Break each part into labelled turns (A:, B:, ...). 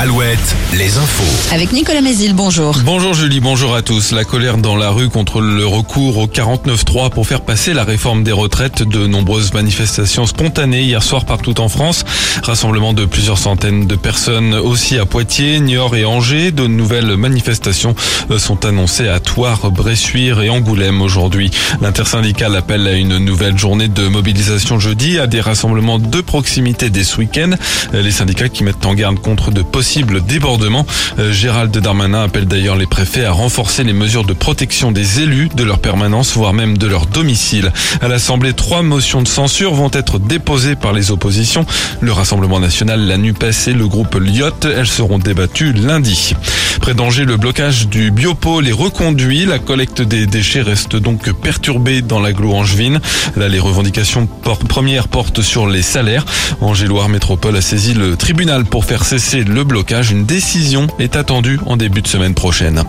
A: Alouette, les infos.
B: Avec Nicolas Mézil, bonjour.
C: Bonjour Julie, bonjour à tous. La colère dans la rue contre le recours au 49.3 pour faire passer la réforme des retraites. De nombreuses manifestations spontanées hier soir partout en France. Rassemblement de plusieurs centaines de personnes aussi à Poitiers, Niort et Angers. De nouvelles manifestations euh, sont annoncées à Toire, Bressuire et Angoulême aujourd'hui. L'intersyndicale appelle à une nouvelle journée de mobilisation jeudi, à des rassemblements de proximité dès ce week-end. Les syndicats qui mettent en garde contre de possibles débordements. Euh, Gérald Darmanin appelle d'ailleurs les préfets à renforcer les mesures de protection des élus, de leur permanence, voire même de leur domicile. À l'Assemblée, trois motions de censure vont être déposées par les oppositions. Le Rassemblement national, la NUPES et le groupe Lyot, elles seront débattues lundi. Près d'Angers, le blocage du biopôle est reconduit. La collecte des déchets reste donc perturbée dans l'agglo angevine. Là, les revendications premières portent sur les salaires. Angers-Loire Métropole a saisi le tribunal pour faire cesser le blocage. Une décision est attendue en début de semaine prochaine.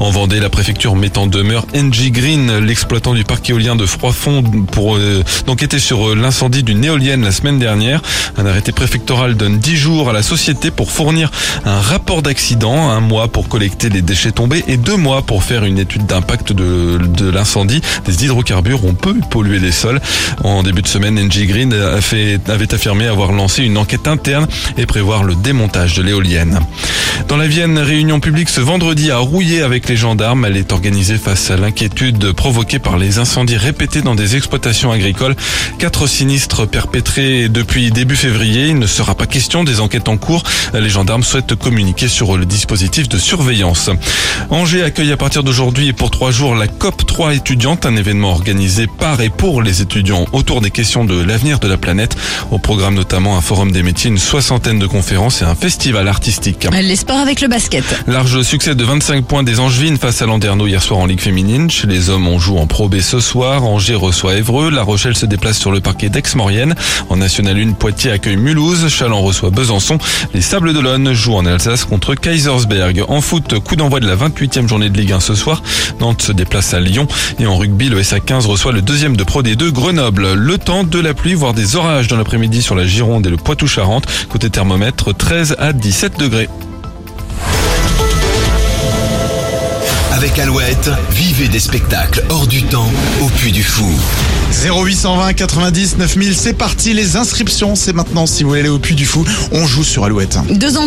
C: En Vendée, la préfecture met en demeure NG Green, l'exploitant du parc éolien de Froidfond, pour euh, d'enquêter sur euh, l'incendie d'une éolienne la semaine dernière. Un arrêté préfectoral donne 10 jours à la société pour fournir un rapport d'accident, un mois pour collecter les déchets tombés et deux mois pour faire une étude d'impact de, de l'incendie. Des hydrocarbures ont peu pollué les sols. En début de semaine, NG Green avait affirmé avoir lancé une enquête interne et prévoir le démontage de l'éolienne. Dans la Vienne, réunion publique ce vendredi à Rouillé avec les gendarmes. Elle est organisée face à l'inquiétude provoquée par les incendies répétés dans des exploitations agricoles. Quatre sinistres perpétrés depuis début février. Il ne sera pas question des enquêtes en cours. Les gendarmes souhaitent communiquer sur le dispositif de surveillance. Angers accueille à partir d'aujourd'hui et pour trois jours la COP 3 étudiante, un événement organisé par et pour les étudiants autour des questions de l'avenir de la planète. Au programme notamment un forum des métiers, une soixantaine de conférences et un festival artistique.
B: Les sports avec le basket.
C: Large succès de 25 points des Angevines face à Landerneau hier soir en Ligue féminine. Chez les hommes, on joue en Pro B ce soir. Angers reçoit Évreux. La Rochelle se déplace sur le parquet d'Aix-Maurienne. En National 1, Poitiers accueille Mulhouse. Chaland reçoit Besançon. Les Sables d'Olonne jouent en Alsace contre Kaisersberg. En foot, coup d'envoi de la 28e journée de Ligue 1 ce soir. Nantes se déplace à Lyon. Et en rugby, le SA15 reçoit le deuxième de Pro D2 Grenoble. Le temps de la pluie, voire des orages dans l'après-midi sur la Gironde et le Poitou-Charentes. Côté thermomètre, 13 à 17 degrés.
A: Avec Alouette, vivez des spectacles hors du temps au Puy du Fou.
D: 0820 90 9000, c'est parti, les inscriptions, c'est maintenant si vous voulez aller au Puy du Fou, on joue sur Alouette.
B: Deux entrées